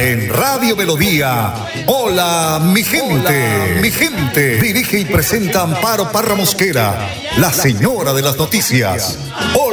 en Radio Melodía. Hola, mi gente. mi gente. Dirige y presenta Amparo Parra Mosquera, la señora de las noticias.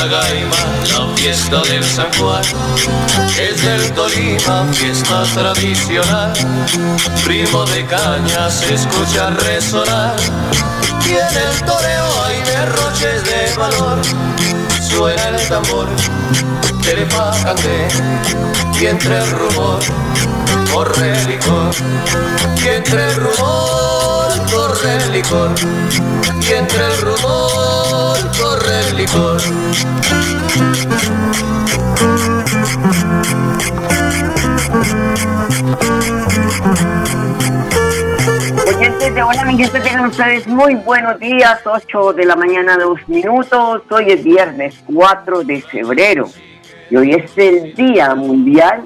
En Natagaima, la fiesta del San Juan. Es del Tolima, fiesta tradicional. Ritmo de caña se escucha resonar. Y en el toreo hay derroches de valor. Suena el tambor del pacante y entre el rumor corre licor. Y entre el rumor corre licor. Y entre el rumor corre el licor. Oyentes de Hola, mi gente, tengan ustedes muy buenos días, 8 de la mañana, dos minutos. Hoy es viernes 4 de febrero y hoy es el Día Mundial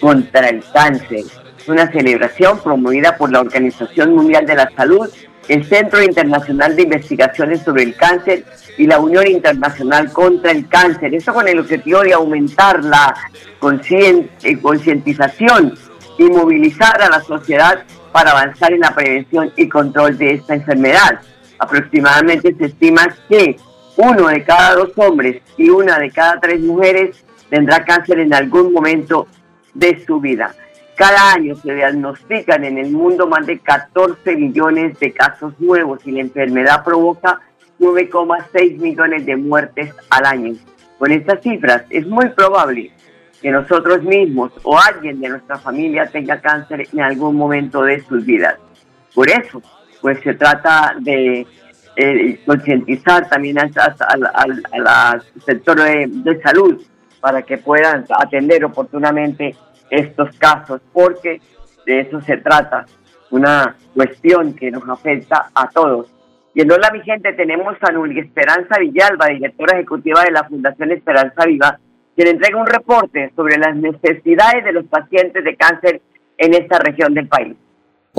contra el Cáncer. Una celebración promovida por la Organización Mundial de la Salud, el Centro Internacional de Investigaciones sobre el Cáncer y la Unión Internacional contra el Cáncer. Esto con el objetivo de aumentar la eh, concientización y movilizar a la sociedad para avanzar en la prevención y control de esta enfermedad. Aproximadamente se estima que uno de cada dos hombres y una de cada tres mujeres tendrá cáncer en algún momento de su vida. Cada año se diagnostican en el mundo más de 14 millones de casos nuevos y la enfermedad provoca 9,6 millones de muertes al año. Con estas cifras es muy probable que nosotros mismos o alguien de nuestra familia tenga cáncer en algún momento de sus vidas. Por eso, pues se trata de eh, concientizar también al, al- al- al- sector de, de salud para que puedan atender oportunamente estos casos, porque de eso se trata, una cuestión que nos afecta a todos. Y en Hola mi gente tenemos a Nuri Esperanza Villalba, directora ejecutiva de la Fundación Esperanza Viva, quien entrega un reporte sobre las necesidades de los pacientes de cáncer en esta región del país.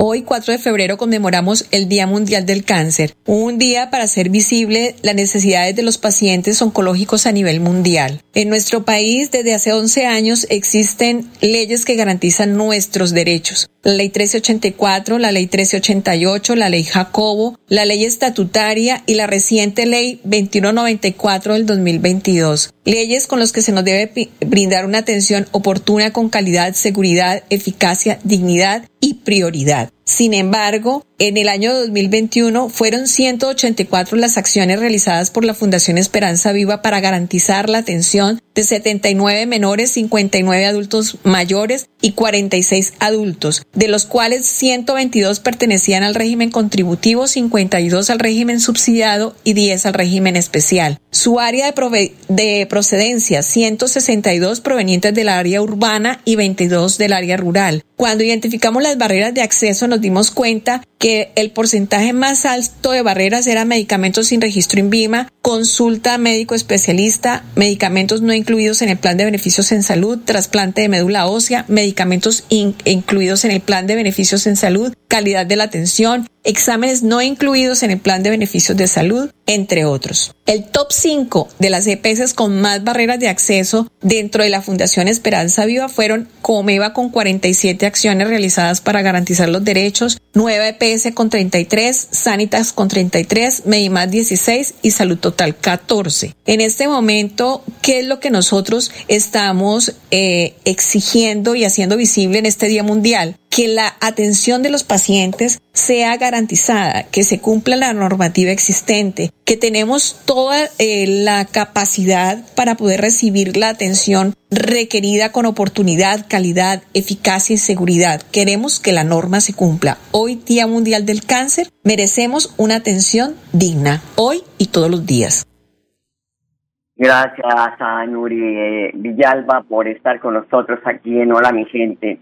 Hoy, 4 de febrero, conmemoramos el Día Mundial del Cáncer, un día para hacer visible las necesidades de los pacientes oncológicos a nivel mundial. En nuestro país, desde hace 11 años, existen leyes que garantizan nuestros derechos. La Ley 1384, la Ley 1388, la Ley Jacobo, la Ley Estatutaria y la reciente Ley 2194 del 2022. Leyes con las que se nos debe brindar una atención oportuna con calidad, seguridad, eficacia, dignidad y prioridad. Sin embargo, en el año 2021 fueron 184 las acciones realizadas por la Fundación Esperanza Viva para garantizar la atención de 79 menores, 59 adultos mayores y 46 adultos, de los cuales 122 pertenecían al régimen contributivo, 52 al régimen subsidiado y 10 al régimen especial. Su área de, procedencia, 162 provenientes del área urbana y 22 del área rural. Cuando identificamos las barreras de acceso nos dimos cuenta que el porcentaje más alto de barreras era medicamentos sin registro INVIMA, consulta médico especialista, medicamentos no incluidos en el plan de beneficios en salud, trasplante de médula ósea, medicamentos in- incluidos en el plan de beneficios en salud, calidad de la atención, exámenes no incluidos en el plan de beneficios de salud, entre otros. El top 5 de las EPS con más barreras de acceso dentro de la Fundación Esperanza Viva fueron Comeva con 47 acciones realizadas para garantizar los derechos, Nueva EPS con 33, Sanitas con 33, Medimás 16 y Salud Total 14. En este momento, ¿qué es lo que nosotros estamos eh, exigiendo y haciendo visible en este Día Mundial? Que la atención de los pacientes sea garantizada, que se cumpla la normativa existente, que tenemos toda eh, la capacidad para poder recibir la atención requerida con oportunidad, calidad, eficacia y seguridad. Queremos que la norma se cumpla. Hoy, Día Mundial del Cáncer, merecemos una atención digna, hoy y todos los días. Gracias a Nuri Villalba por estar con nosotros aquí en Hola mi gente.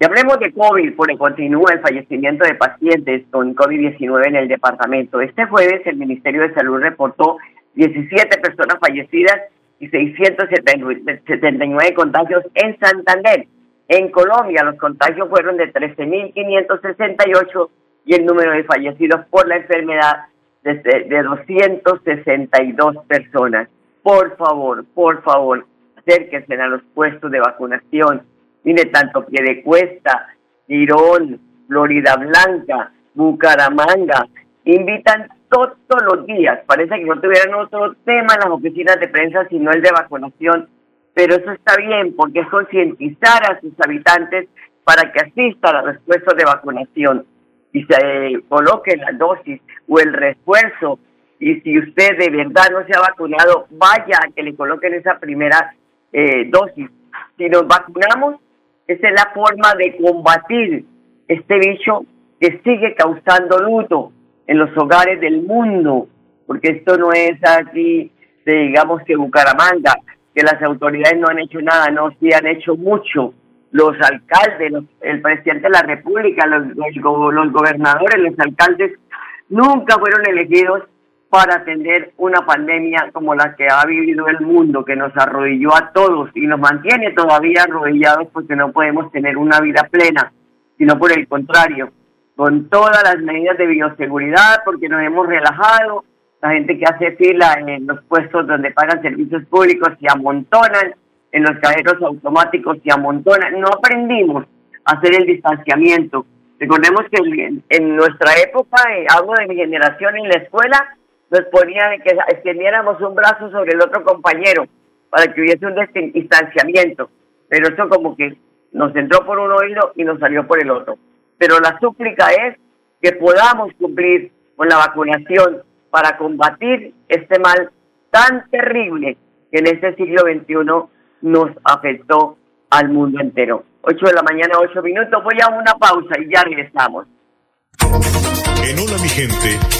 Y hablemos de COVID, porque continúa el fallecimiento de pacientes con COVID-19 en el departamento. Este jueves el Ministerio de Salud reportó 17 personas fallecidas y 679 contagios en Santander. En Colombia los contagios fueron de 13.568 y el número de fallecidos por la enfermedad de, de 262 personas por favor, por favor, acérquense a los puestos de vacunación. Mire, tanto Piedecuesta, Girón, Florida Blanca, Bucaramanga, invitan todos los días. Parece que no tuvieran otro tema en las oficinas de prensa sino el de vacunación, pero eso está bien porque es concientizar a sus habitantes para que asistan a los puestos de vacunación y se coloque la dosis o el refuerzo y si usted de verdad no se ha vacunado, vaya a que le coloquen esa primera eh, dosis. Si nos vacunamos, esa es la forma de combatir este bicho que sigue causando luto en los hogares del mundo, porque esto no es aquí, digamos que Bucaramanga, que las autoridades no han hecho nada, no, sí han hecho mucho. Los alcaldes, el presidente de la República, los, los gobernadores, los alcaldes, nunca fueron elegidos para atender una pandemia como la que ha vivido el mundo, que nos arrodilló a todos y nos mantiene todavía arrodillados porque no podemos tener una vida plena, sino por el contrario, con todas las medidas de bioseguridad, porque nos hemos relajado, la gente que hace fila en los puestos donde pagan servicios públicos se amontonan, en los cajeros automáticos se amontonan, no aprendimos a hacer el distanciamiento. Recordemos que en, nuestra época, eh, de mi generación en la escuela, nos ponían que extendiéramos un brazo sobre el otro compañero para que hubiese un distanciamiento. Pero eso como que nos entró por un oído y nos salió por el otro. Pero la súplica es que podamos cumplir con la vacunación para combatir este mal tan terrible que en este siglo XXI nos afectó al mundo entero. 8 de la mañana, 8 minutos. Voy a una pausa y ya regresamos. En Hola mi gente,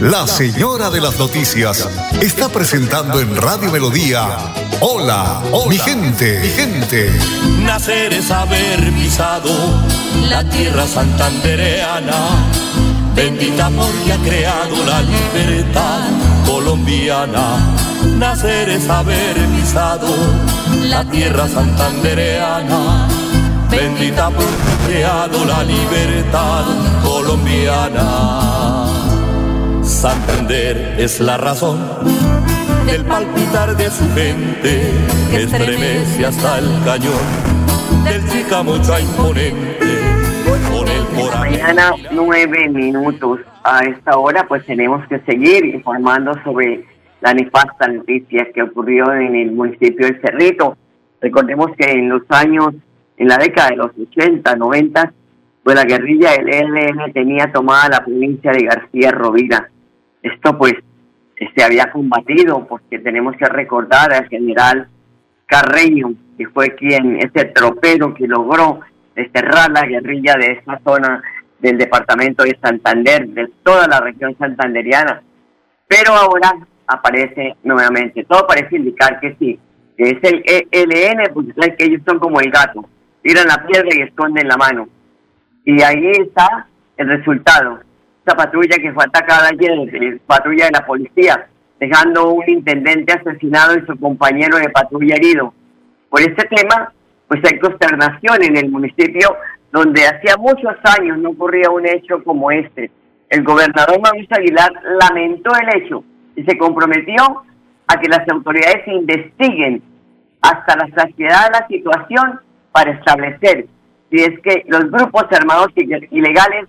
la señora de las noticias está presentando en Radio Melodía. Hola, hola, mi gente, mi gente. Nacer es haber pisado la tierra santandereana, bendita porque ha creado la libertad colombiana. Nacer es haber pisado la tierra santandereana, bendita porque ha creado la libertad colombiana. Santander es la razón del palpitar de su gente, que estremece hasta el cañón del Chicamocha imponente. El Mañana nueve minutos. A esta hora pues tenemos que seguir informando sobre la nefasta noticia que ocurrió en el municipio de Cerrito. Recordemos que en los años, en la década de los 80, 90, pues la guerrilla del ELN tenía tomada la provincia de García Rovira esto pues se había combatido porque tenemos que recordar al general Carreño, que fue quien, ese tropero que logró desterrar la guerrilla de esa zona del departamento de Santander, de toda la región santanderiana. Pero ahora aparece nuevamente, todo parece indicar que sí, que es el ELN, porque que ellos son como el gato, tiran la piedra y esconden la mano. Y ahí está el resultado esta patrulla que fue atacada ayer, patrulla de la policía, dejando un intendente asesinado y su compañero de patrulla herido. Por este tema, pues hay consternación en el municipio donde hacía muchos años no ocurría un hecho como este. El gobernador Mauricio Aguilar lamentó el hecho y se comprometió a que las autoridades investiguen hasta la saciedad de la situación para establecer si es que los grupos armados ilegales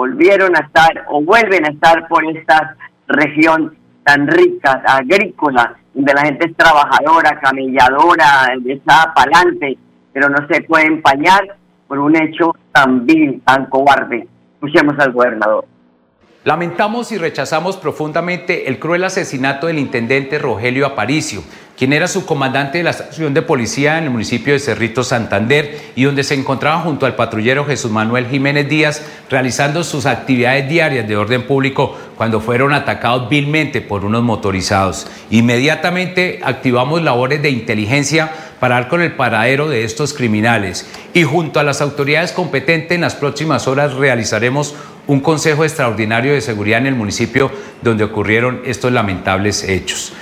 volvieron a estar o vuelven a estar por esta región tan rica, agrícola, donde la gente es trabajadora, camelladora, está pa'lante, pero no se puede empañar por un hecho tan vil, tan cobarde. Escuchemos al gobernador. Lamentamos y rechazamos profundamente el cruel asesinato del intendente Rogelio Aparicio, quien era subcomandante de la estación de policía en el municipio de Cerrito Santander y donde se encontraba junto al patrullero Jesús Manuel Jiménez Díaz realizando sus actividades diarias de orden público cuando fueron atacados vilmente por unos motorizados. Inmediatamente activamos labores de inteligencia para dar con el paradero de estos criminales y junto a las autoridades competentes en las próximas horas realizaremos un Consejo Extraordinario de Seguridad en el municipio donde ocurrieron estos lamentables hechos.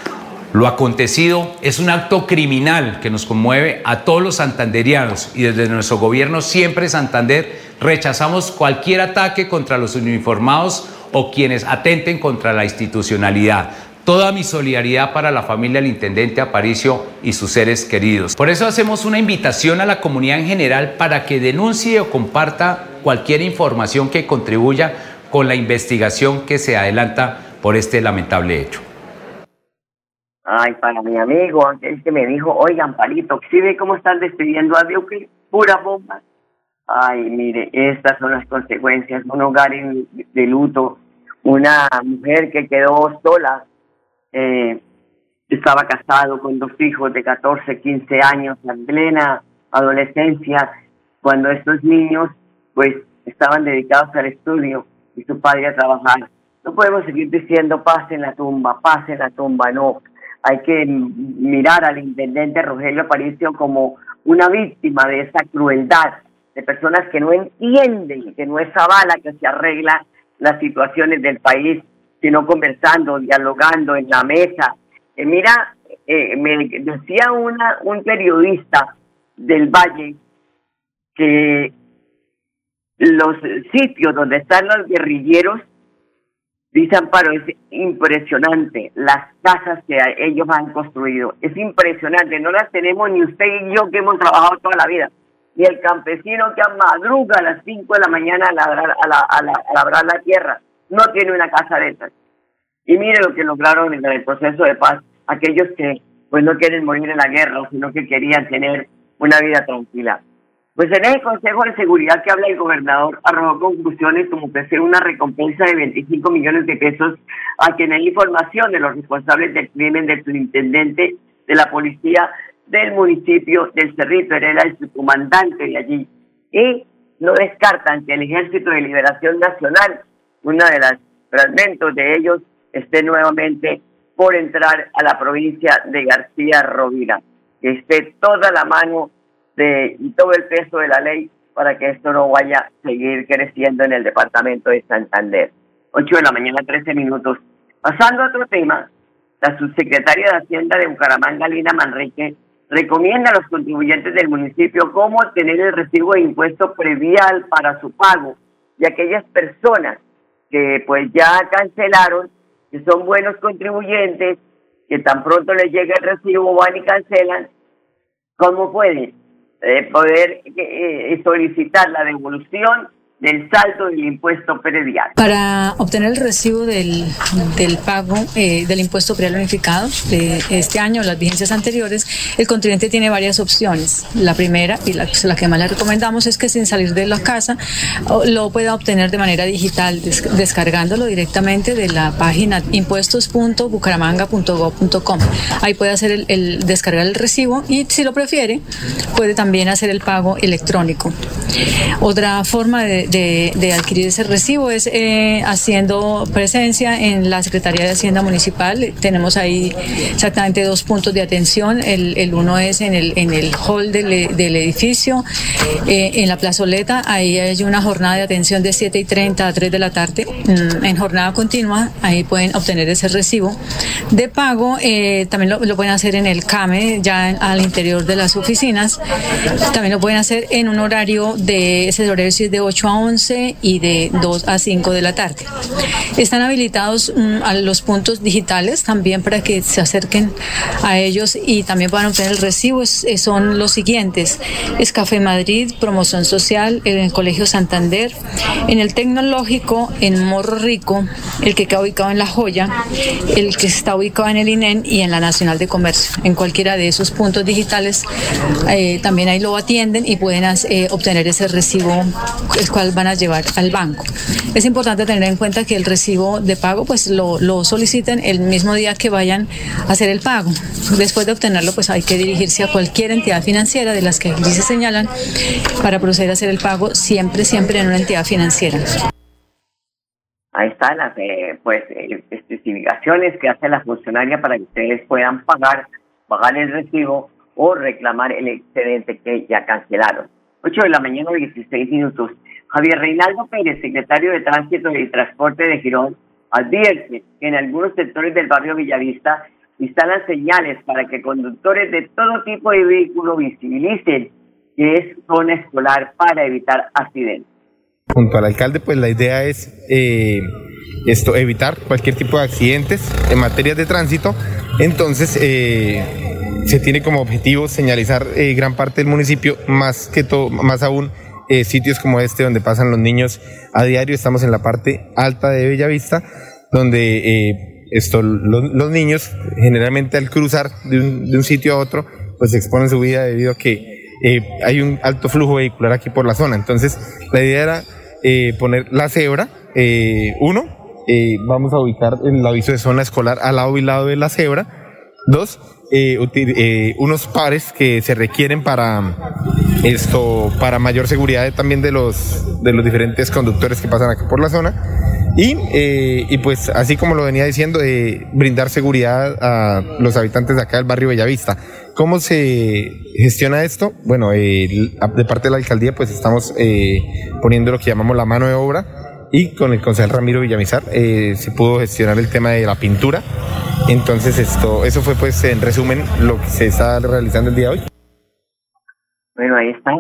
Lo acontecido es un acto criminal que nos conmueve a todos los santanderianos y desde nuestro gobierno siempre Santander rechazamos cualquier ataque contra los uniformados o quienes atenten contra la institucionalidad. Toda mi solidaridad para la familia del intendente Aparicio y sus seres queridos. Por eso hacemos una invitación a la comunidad en general para que denuncie o comparta cualquier información que contribuya con la investigación que se adelanta por este lamentable hecho. Ay, para mi amigo, aquel que me dijo, oigan, Palito, ¿sí ve cómo están despidiendo a Dios? Que pura bomba. Ay, mire, estas son las consecuencias. Un hogar de luto, una mujer que quedó sola, eh, estaba casado con dos hijos de 14, 15 años, en plena adolescencia, cuando estos niños pues estaban dedicados al estudio y su padre a trabajar. No podemos seguir diciendo paz en la tumba, paz en la tumba, no. Hay que mirar al intendente Rogelio Aparicio como una víctima de esa crueldad, de personas que no entienden que no es a bala que se arregla las situaciones del país, sino conversando, dialogando en la mesa. Eh, mira, eh, me decía una, un periodista del Valle que los sitios donde están los guerrilleros, dice Amparo, es impresionante las casas que ellos han construido. Es impresionante, no las tenemos ni usted y yo que hemos trabajado toda la vida, ni el campesino que madruga a las 5 de la mañana a labrar, la, a, la tierra, no tiene una casa de esas. Y mire lo que lograron en el proceso de paz, aquellos que pues no quieren morir en la guerra, sino que querían tener una vida tranquila. Pues en el Consejo de Seguridad que habla el gobernador arrojó conclusiones como sea una recompensa de 25 millones de pesos a quien hay información de los responsables del crimen del superintendente de la policía del municipio del Cerrito, era el comandante de allí. Y no descartan que el Ejército de Liberación Nacional, uno de los fragmentos de ellos, esté nuevamente por entrar a la provincia de García Rovira. Que esté toda la mano y todo el peso de la ley para que esto no vaya a seguir creciendo en el departamento de Santander. 8 de la mañana, 13 minutos. Pasando a otro tema, la subsecretaria de Hacienda de Bucaramanga, Lina Manrique, recomienda a los contribuyentes del municipio cómo obtener el recibo de impuesto previal para su pago y aquellas personas que pues ya cancelaron, que son buenos contribuyentes, que tan pronto les llega el recibo van y cancelan, ¿cómo pueden? Eh, poder eh, solicitar la devolución del saldo del impuesto predial. Para obtener el recibo del, del pago eh, del impuesto predial unificado de este año, las vigencias anteriores, el contribuyente tiene varias opciones. La primera y la, la, que más le recomendamos es que sin salir de la casa lo pueda obtener de manera digital, descargándolo directamente de la página impuestos.bucaramanga.gov.com. Ahí puede hacer el, el descargar el recibo y si lo prefiere puede también hacer el pago electrónico. Otra forma de de, adquirir ese recibo es eh, haciendo presencia en la Secretaría de Hacienda Municipal. Tenemos ahí exactamente dos puntos de atención. El, uno es en el, en el hall del, edificio, eh, en la plazoleta. Ahí hay una jornada de atención de 7 y 30 a 3 de la tarde. Mm, en jornada continua, ahí pueden obtener ese recibo de pago. Eh, también lo, pueden hacer en el CAME, ya al interior de las oficinas. También lo pueden hacer en un horario de ese horario de 8 a 11 y de 2 a 5 de la tarde. Están habilitados mm, a los puntos digitales también para que se acerquen a ellos y también puedan obtener el recibo. son los siguientes. Es Café Madrid, Promoción Social, en el Colegio Santander, en el Tecnológico, en Morro Rico, el que queda ubicado en La Joya, el que está ubicado en el INEN y en la Nacional de Comercio. En cualquiera de esos puntos digitales eh, también ahí lo atienden y pueden eh, obtener ese recibo el cual van a llevar al banco. Es importante tener en cuenta que el recibo de pago pues lo, lo soliciten el mismo día que vayan a hacer el pago. Después de obtenerlo pues hay que dirigirse a cualquier entidad financiera de las que aquí se señalan para proceder a hacer el pago siempre, siempre en una entidad financiera. Ahí están las eh, pues, eh, especificaciones que hace la funcionaria para que ustedes puedan pagar, pagar el recibo o reclamar el excedente que ya cancelaron. 8 de la mañana, 16 minutos. Javier Reinaldo Pérez, secretario de Tránsito y Transporte de Girón, advierte que en algunos sectores del barrio Villavista instalan señales para que conductores de todo tipo de vehículo visibilicen que es zona escolar para evitar accidentes. Junto al alcalde, pues la idea es eh, esto, evitar cualquier tipo de accidentes en materia de tránsito. Entonces, eh, se tiene como objetivo señalizar eh, gran parte del municipio, más que más aún eh, sitios como este donde pasan los niños a diario. Estamos en la parte alta de Bellavista, donde eh, los, niños generalmente al cruzar de un, de un, sitio a otro, pues exponen su vida debido a que hay un alto flujo vehicular aquí por la zona. Entonces, la idea era poner la cebra, uno, vamos a ubicar el aviso de zona escolar al lado y lado de la cebra. Dos, eh, eh, unos pares que se requieren para esto, para mayor seguridad también de los, de los diferentes conductores que pasan aquí por la zona. Y, eh, y pues así como lo venía diciendo, brindar seguridad a los habitantes de acá del barrio Bellavista. ¿Cómo se gestiona esto? Bueno, de parte de la alcaldía pues estamos poniendo lo que llamamos la mano de obra y con el concejal Ramiro Villamizar se pudo gestionar el tema de la pintura entonces esto, eso fue pues en resumen lo que se está realizando el día de hoy. Bueno, ahí está.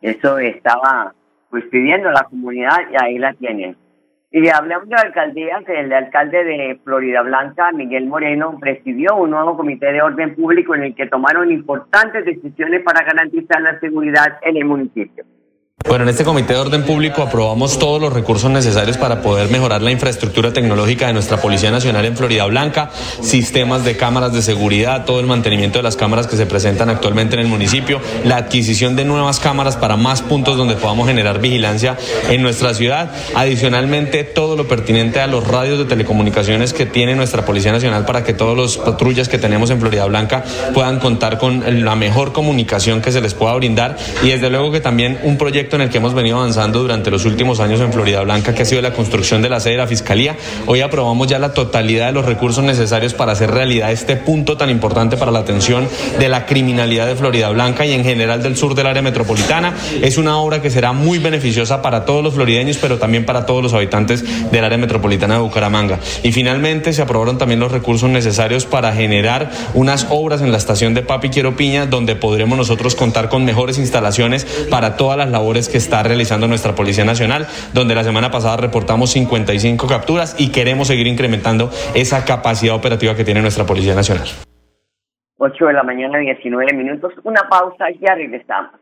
Eso estaba pues pidiendo la comunidad y ahí la tienen. Y hablamos de alcaldía, que el alcalde de Florida Blanca, Miguel Moreno, presidió un nuevo comité de orden público en el que tomaron importantes decisiones para garantizar la seguridad en el municipio. Bueno, en este Comité de Orden Público aprobamos todos los recursos necesarios para poder mejorar la infraestructura tecnológica de nuestra Policía Nacional en Florida Blanca, sistemas de cámaras de seguridad, todo el mantenimiento de las cámaras que se presentan actualmente en el municipio, la adquisición de nuevas cámaras para más puntos donde podamos generar vigilancia en nuestra ciudad. Adicionalmente, todo lo pertinente a los radios de telecomunicaciones que tiene nuestra Policía Nacional para que todos los patrullas que tenemos en Florida Blanca puedan contar con la mejor comunicación que se les pueda brindar y desde luego que también un proyecto en el que hemos venido avanzando durante los últimos años en Florida Blanca, que ha sido la construcción de la sede de la Fiscalía. Hoy aprobamos ya la totalidad de los recursos necesarios para hacer realidad este punto tan importante para la atención de la criminalidad de Florida Blanca y en general del sur del área metropolitana. Es una obra que será muy beneficiosa para todos los florideños, pero también para todos los habitantes del área metropolitana de Bucaramanga. Y finalmente se aprobaron también los recursos necesarios para generar unas obras en la estación de Papi Quiero Piña, donde podremos nosotros contar con mejores instalaciones para todas las labores que está realizando nuestra Policía Nacional, donde la semana pasada reportamos 55 capturas y queremos seguir incrementando esa capacidad operativa que tiene nuestra Policía Nacional. 8 de la mañana, 19 minutos. Una pausa, y ya regresamos.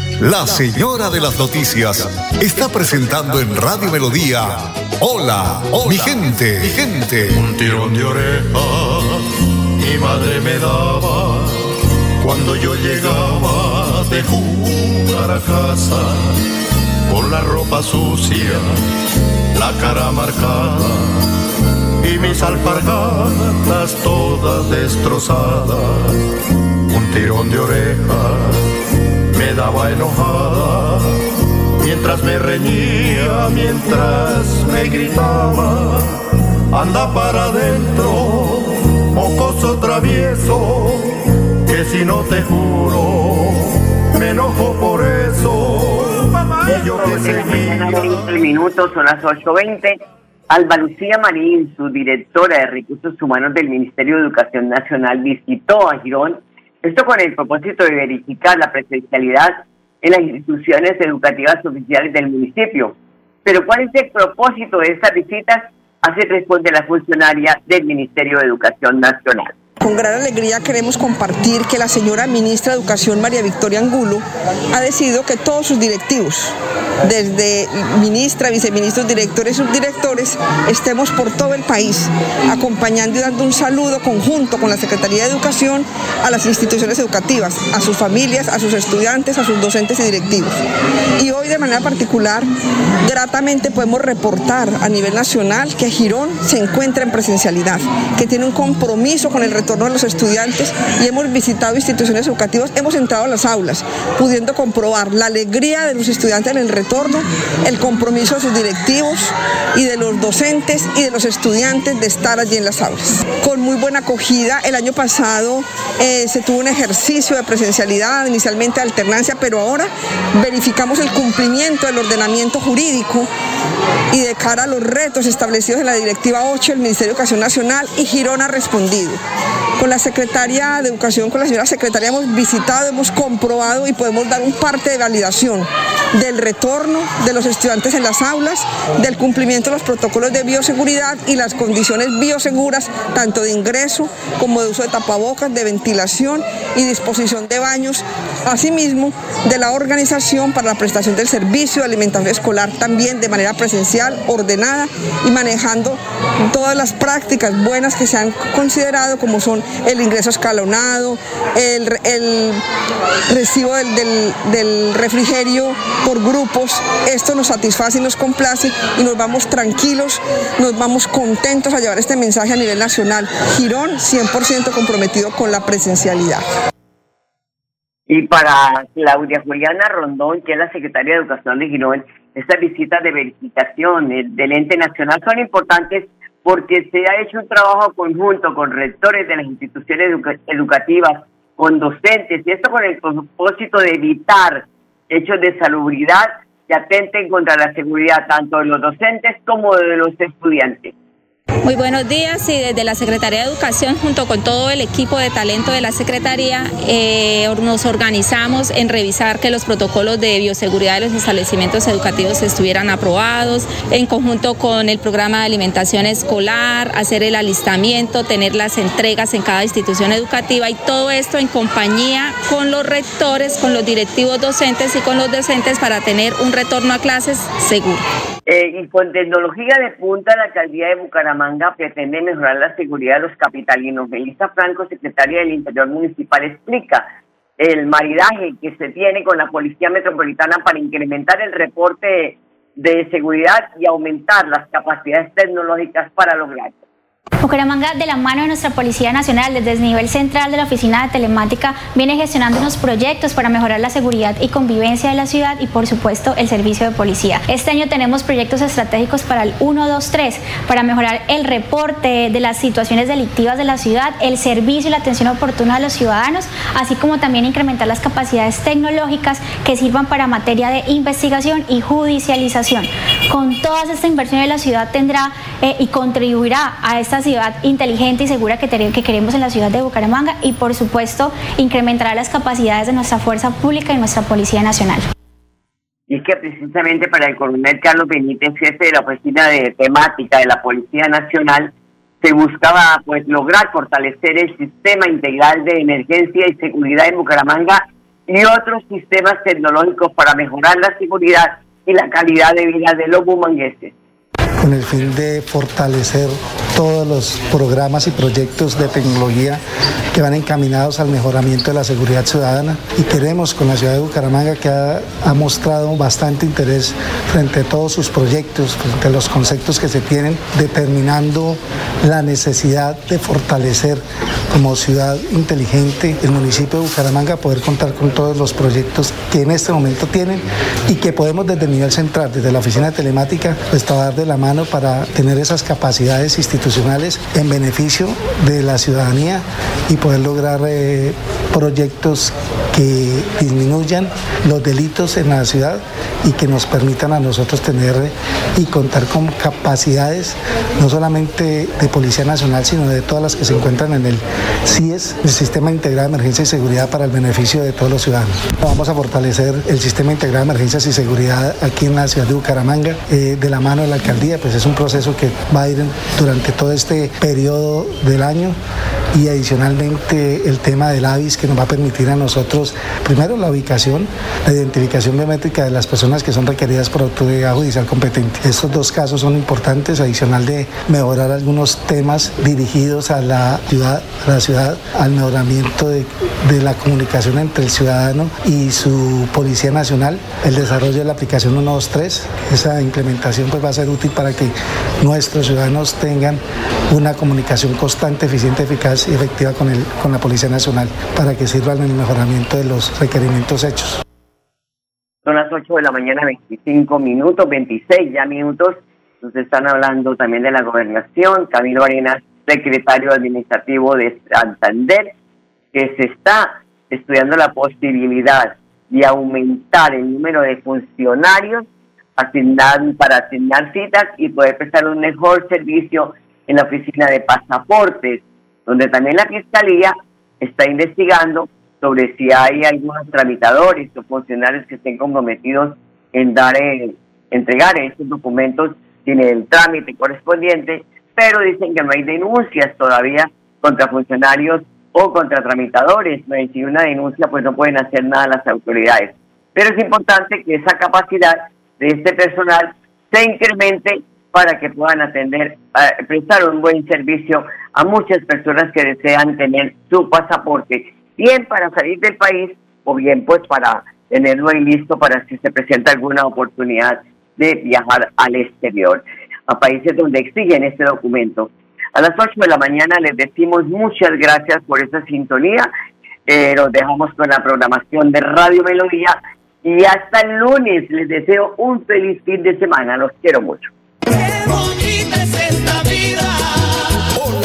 la señora de las noticias está presentando en Radio Melodía. Hola, mi gente, mi gente. Un tirón de oreja mi madre me daba cuando yo llegaba de jugar a casa con la ropa sucia, la cara marcada y mis alpargatas todas destrozadas. Un tirón de oreja me daba enojada mientras me reñía, mientras me gritaba, anda para adentro, mocoso travieso, que si no te juro, me enojo por eso. Y yo que seguía 20 minutos, son las 8.20. Alba Lucía Marín, su directora de Recursos Humanos del Ministerio de Educación Nacional, visitó a Girón, esto con el propósito de verificar la presencialidad en las instituciones educativas oficiales del municipio. Pero ¿cuál es el propósito de estas visitas? Así responde la funcionaria del Ministerio de Educación Nacional. Con gran alegría queremos compartir que la señora ministra de Educación, María Victoria Angulo, ha decidido que todos sus directivos, desde ministra, viceministros, directores, subdirectores, estemos por todo el país acompañando y dando un saludo conjunto con la Secretaría de Educación a las instituciones educativas, a sus familias, a sus estudiantes, a sus docentes y directivos. Y hoy de manera particular, gratamente podemos reportar a nivel nacional que Girón se encuentra en presencialidad, que tiene un compromiso con el retorno de los estudiantes y hemos visitado instituciones educativas, hemos entrado a las aulas, pudiendo comprobar la alegría de los estudiantes en el retorno, el compromiso de sus directivos y de los docentes y de los estudiantes de estar allí en las aulas. Con muy buena acogida, el año pasado eh, se tuvo un ejercicio de presencialidad, inicialmente de alternancia, pero ahora verificamos el cumplimiento del ordenamiento jurídico y de cara a los retos establecidos en la Directiva 8 del Ministerio de Educación Nacional y Girón ha respondido. Con la Secretaria de Educación, con la señora Secretaria hemos visitado, hemos comprobado y podemos dar un parte de validación del retorno de los estudiantes en las aulas, del cumplimiento de los protocolos de bioseguridad y las condiciones bioseguras, tanto de ingreso como de uso de tapabocas, de ventilación y disposición de baños, asimismo de la organización para la prestación del servicio de alimentación escolar también de manera presencial, ordenada y manejando todas las prácticas buenas que se han considerado como son el ingreso escalonado, el, recibo del, del- del refrigerio por grupos. Esto nos satisface y nos complace y nos vamos tranquilos, nos vamos contentos a llevar este mensaje a nivel nacional. Girón 100% comprometido con la presencialidad. Y para Claudia Juliana Rondón, que es la secretaria de Educación de Girón, estas visitas de verificación del ente nacional son importantes porque se ha hecho un trabajo conjunto con rectores de las instituciones educa- educativas, con docentes, y esto con el propósito de evitar hechos de salubridad que atenten contra la seguridad tanto de los docentes como de los estudiantes. Muy buenos días y desde la Secretaría de Educación junto con todo el equipo de talento de la Secretaría eh, nos organizamos en revisar que los protocolos de bioseguridad de los establecimientos educativos estuvieran aprobados, en conjunto con el programa de alimentación escolar, hacer el alistamiento, tener las entregas en cada institución educativa y todo esto en compañía con los rectores, con los directivos docentes y con los docentes para tener un retorno a clases seguro. Eh, y con tecnología de punta, la alcaldía de Bucaramanga pretende mejorar la seguridad de los capitalinos. Melissa Franco, secretaria del Interior Municipal, explica el maridaje que se tiene con la Policía Metropolitana para incrementar el reporte de seguridad y aumentar las capacidades tecnológicas para lograrlo. Bucaramanga, de la mano de nuestra Policía Nacional, desde el nivel central de la Oficina de Telemática, viene gestionando unos proyectos para mejorar la seguridad y convivencia de la ciudad y, por supuesto, el servicio de policía. Este año tenemos proyectos estratégicos para el 1, 2, 3, para mejorar el reporte de las situaciones delictivas de la ciudad, el servicio y la atención oportuna a los ciudadanos, así como también incrementar las capacidades tecnológicas que sirvan para materia de investigación y judicialización. Con todas esta inversión la ciudad tendrá eh, y contribuirá a esta ciudad inteligente y segura que, te- que queremos en la ciudad de Bucaramanga y por supuesto incrementará las capacidades de nuestra fuerza pública y nuestra Policía Nacional. Y es que precisamente para el coronel Carlos Benítez, jefe de la oficina de temática de la Policía Nacional, se buscaba pues lograr fortalecer el sistema integral de emergencia y seguridad en Bucaramanga y otros sistemas tecnológicos para mejorar la seguridad y la calidad de vida de los bumangueses. Con el fin de fortalecer todos los programas y proyectos de tecnología que van encaminados al mejoramiento de la seguridad ciudadana. Y queremos con la ciudad de Bucaramanga que ha, ha mostrado bastante interés frente a todos sus proyectos, frente a los conceptos que se tienen, determinando la necesidad de fortalecer como ciudad inteligente el municipio de Bucaramanga, poder contar con todos los proyectos que en este momento tienen y que podemos desde el nivel central, desde la oficina telemática, pues trabajar de la mano para tener esas capacidades institucionales en beneficio de la ciudadanía y poder lograr eh, proyectos que disminuyan los delitos en la ciudad y que nos permitan a nosotros tener y contar con capacidades no solamente de Policía Nacional, sino de todas las que se encuentran en el CIES, el Sistema Integrado de Emergencia y Seguridad para el beneficio de todos los ciudadanos. Vamos a fortalecer el Sistema Integrado de Emergencias y Seguridad aquí en la ciudad de Bucaramanga eh, de la mano de la alcaldía, pues es un proceso que va a ir durante todo este periodo del año y adicionalmente el tema del AVIS que nos va a permitir a nosotros, primero la ubicación, la identificación biométrica de las personas que son requeridas por autoridad judicial competente. Estos dos casos son importantes, adicional de mejorar algunos temas dirigidos a la ciudad, a la ciudad al mejoramiento de, de la comunicación entre el ciudadano y su Policía Nacional, el desarrollo de la aplicación 123, esa implementación pues va a ser útil para que nuestros ciudadanos tengan una comunicación constante, eficiente, eficaz y efectiva con, el, con la Policía Nacional para que sirvan en el mejoramiento de los requerimientos hechos. Son las 8 de la mañana, 25 minutos, 26 ya minutos. Nos están hablando también de la gobernación. Camilo Arenas, secretario administrativo de Santander, que se está estudiando la posibilidad de aumentar el número de funcionarios asignar, para asignar citas y poder prestar un mejor servicio en la oficina de pasaportes, donde también la Fiscalía está investigando sobre si hay algunos tramitadores o funcionarios que estén comprometidos en dar, eh, entregar estos documentos sin el trámite correspondiente, pero dicen que no hay denuncias todavía contra funcionarios o contra tramitadores. ¿no? Y si una denuncia, pues no pueden hacer nada las autoridades. Pero es importante que esa capacidad de este personal se incremente para que puedan atender, eh, prestar un buen servicio a muchas personas que desean tener su pasaporte, bien para salir del país o bien pues para tenerlo ahí listo para si se presenta alguna oportunidad de viajar al exterior, a países donde exigen este documento. A las 8 de la mañana les decimos muchas gracias por esta sintonía. Eh, los dejamos con la programación de Radio Melodía y hasta el lunes les deseo un feliz fin de semana. Los quiero mucho. Hola